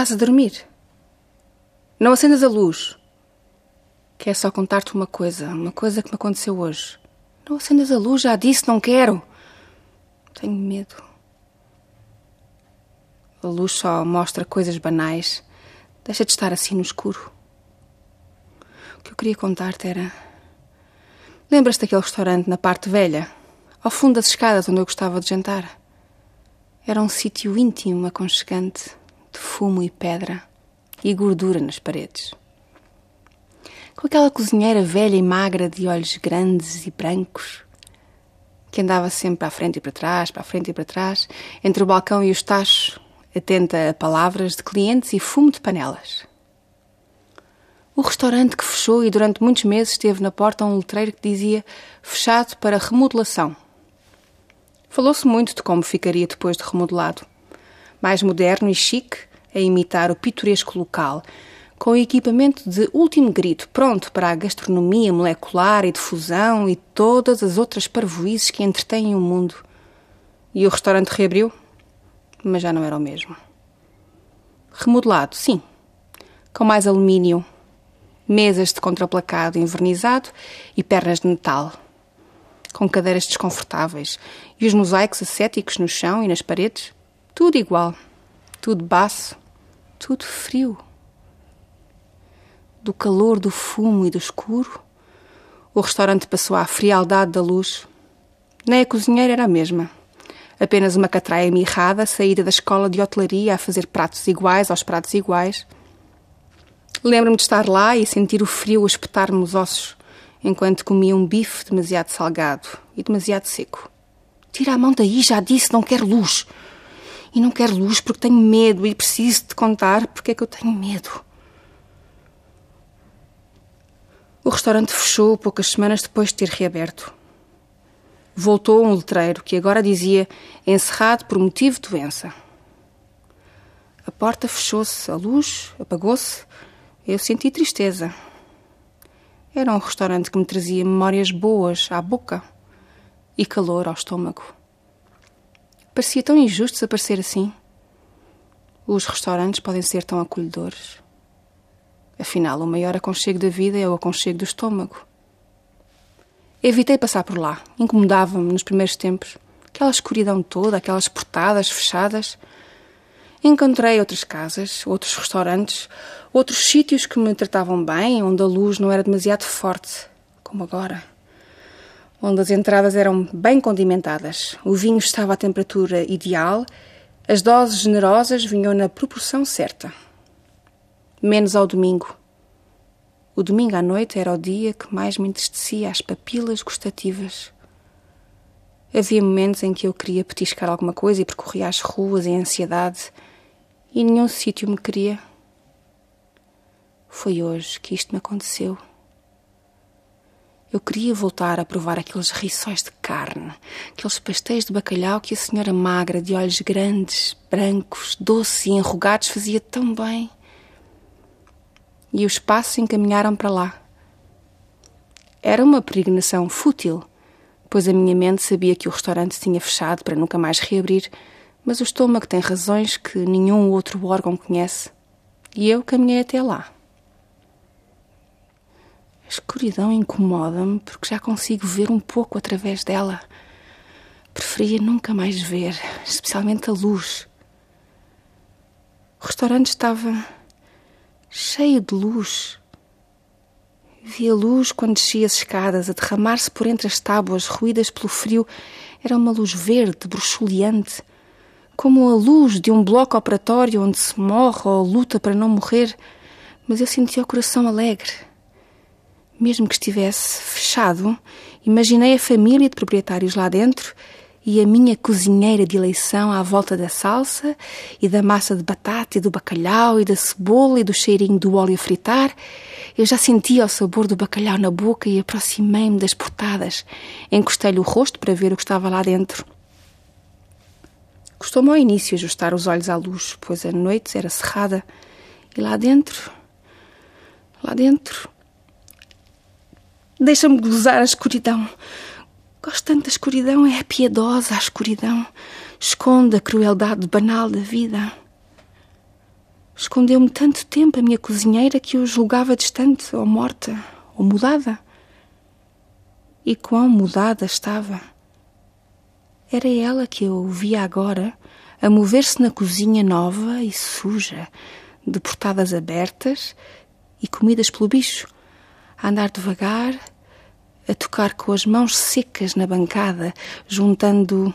Estás a dormir? Não acendas a luz. Quer só contar-te uma coisa, uma coisa que me aconteceu hoje. Não acendas a luz, já disse, não quero. Tenho medo. A luz só mostra coisas banais. Deixa de estar assim no escuro. O que eu queria contar-te era. Lembras-te daquele restaurante na parte velha, ao fundo das escadas onde eu gostava de jantar? Era um sítio íntimo, aconchegante, de fumo e pedra e gordura nas paredes. Com aquela cozinheira velha e magra de olhos grandes e brancos, que andava sempre para a frente e para trás, para a frente e para trás, entre o balcão e os tachos, atenta a palavras de clientes e fumo de panelas. O restaurante que fechou e durante muitos meses teve na porta um letreiro que dizia fechado para remodelação. Falou-se muito de como ficaria depois de remodelado. Mais moderno e chique, a imitar o pitoresco local, com equipamento de último grito, pronto para a gastronomia molecular e de fusão e todas as outras parvoízes que entretêm o mundo. E o restaurante reabriu, mas já não era o mesmo. Remodelado, sim, com mais alumínio, mesas de contraplacado envernizado e pernas de metal, com cadeiras desconfortáveis. E os mosaicos ascéticos no chão e nas paredes, tudo igual, tudo baço, tudo frio. Do calor do fumo e do escuro, o restaurante passou à frialdade da luz. Nem a cozinheira era a mesma. Apenas uma catraia mirrada, saída da escola de hotelaria a fazer pratos iguais aos pratos iguais. Lembro-me de estar lá e sentir o frio a espetar-me os ossos, enquanto comia um bife demasiado salgado e demasiado seco. Tira a mão daí, já disse, não quero luz. E não quero luz porque tenho medo e preciso te contar porque é que eu tenho medo. O restaurante fechou poucas semanas depois de ter reaberto. Voltou um letreiro que agora dizia encerrado por motivo de doença. A porta fechou-se, a luz apagou-se. Eu senti tristeza. Era um restaurante que me trazia memórias boas à boca e calor ao estômago. Parecia tão injusto desaparecer assim. Os restaurantes podem ser tão acolhedores. Afinal, o maior aconchego da vida é o aconchego do estômago. Evitei passar por lá. Incomodava-me nos primeiros tempos. Aquela escuridão toda, aquelas portadas fechadas. Encontrei outras casas, outros restaurantes, outros sítios que me tratavam bem, onde a luz não era demasiado forte, como agora. Onde as entradas eram bem condimentadas, o vinho estava à temperatura ideal, as doses generosas vinham na proporção certa menos ao domingo. O domingo à noite era o dia que mais me entristecia as papilas gustativas. Havia momentos em que eu queria petiscar alguma coisa e percorria as ruas em ansiedade e nenhum sítio me queria. Foi hoje que isto me aconteceu. Eu queria voltar a provar aqueles riçóis de carne, aqueles pastéis de bacalhau que a senhora magra, de olhos grandes, brancos, doces e enrugados, fazia tão bem e os passos encaminharam para lá. Era uma peregrinação fútil, pois a minha mente sabia que o restaurante tinha fechado para nunca mais reabrir, mas o estômago tem razões que nenhum outro órgão conhece, e eu caminhei até lá. A escuridão incomoda-me porque já consigo ver um pouco através dela. Preferia nunca mais ver, especialmente a luz. O restaurante estava cheio de luz. Via luz quando descia as escadas, a derramar-se por entre as tábuas ruídas pelo frio. Era uma luz verde, bruxuleante, como a luz de um bloco operatório onde se morre ou luta para não morrer. Mas eu sentia o coração alegre. Mesmo que estivesse fechado, imaginei a família de proprietários lá dentro e a minha cozinheira de eleição à volta da salsa e da massa de batata e do bacalhau e da cebola e do cheirinho do óleo a fritar. Eu já sentia o sabor do bacalhau na boca e aproximei-me das portadas. Encostei-lhe o rosto para ver o que estava lá dentro. Custou-me ao início ajustar os olhos à luz, pois a noite era cerrada. E lá dentro, lá dentro, deixa-me gozar a escuridão. Gosto tanto da escuridão, é piedosa a escuridão. Esconde a crueldade banal da vida. Escondeu-me tanto tempo a minha cozinheira que eu julgava distante, ou morta, ou mudada. E quão mudada estava. Era ela que eu via agora a mover-se na cozinha nova e suja, de portadas abertas e comidas pelo bicho, a andar devagar, a tocar com as mãos secas na bancada, juntando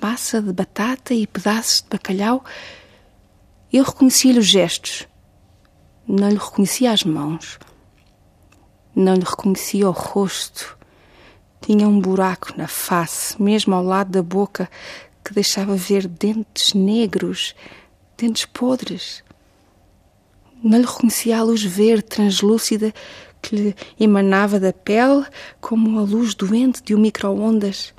massa de batata e pedaços de bacalhau. Eu reconhecia-lhe os gestos. Não lhe reconhecia as mãos. Não lhe reconhecia o rosto. Tinha um buraco na face, mesmo ao lado da boca, que deixava ver dentes negros, dentes podres. Não lhe reconhecia a luz verde translúcida que lhe emanava da pele como a luz doente de um micro-ondas.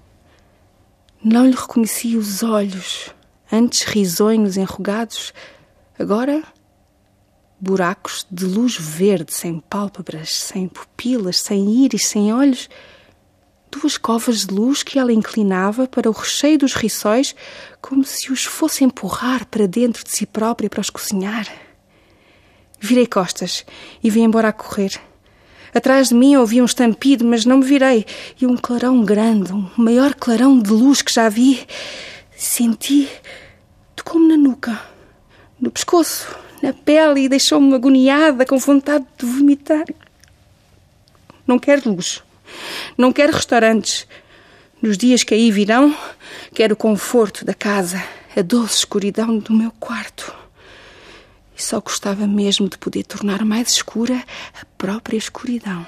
Não lhe reconhecia os olhos, antes risonhos enrugados, agora buracos de luz verde, sem pálpebras, sem pupilas, sem íris, sem olhos duas covas de luz que ela inclinava para o recheio dos riçóis, como se os fosse empurrar para dentro de si própria para os cozinhar. Virei costas e vim embora a correr. Atrás de mim ouvi um estampido, mas não me virei. E um clarão grande, um maior clarão de luz que já vi. Senti. tocou-me na nuca, no pescoço, na pele e deixou-me agoniada, com vontade de vomitar. Não quero luz. Não quero restaurantes. Nos dias que aí virão, quero o conforto da casa, a doce escuridão do meu quarto. E só gostava mesmo de poder tornar mais escura a própria escuridão.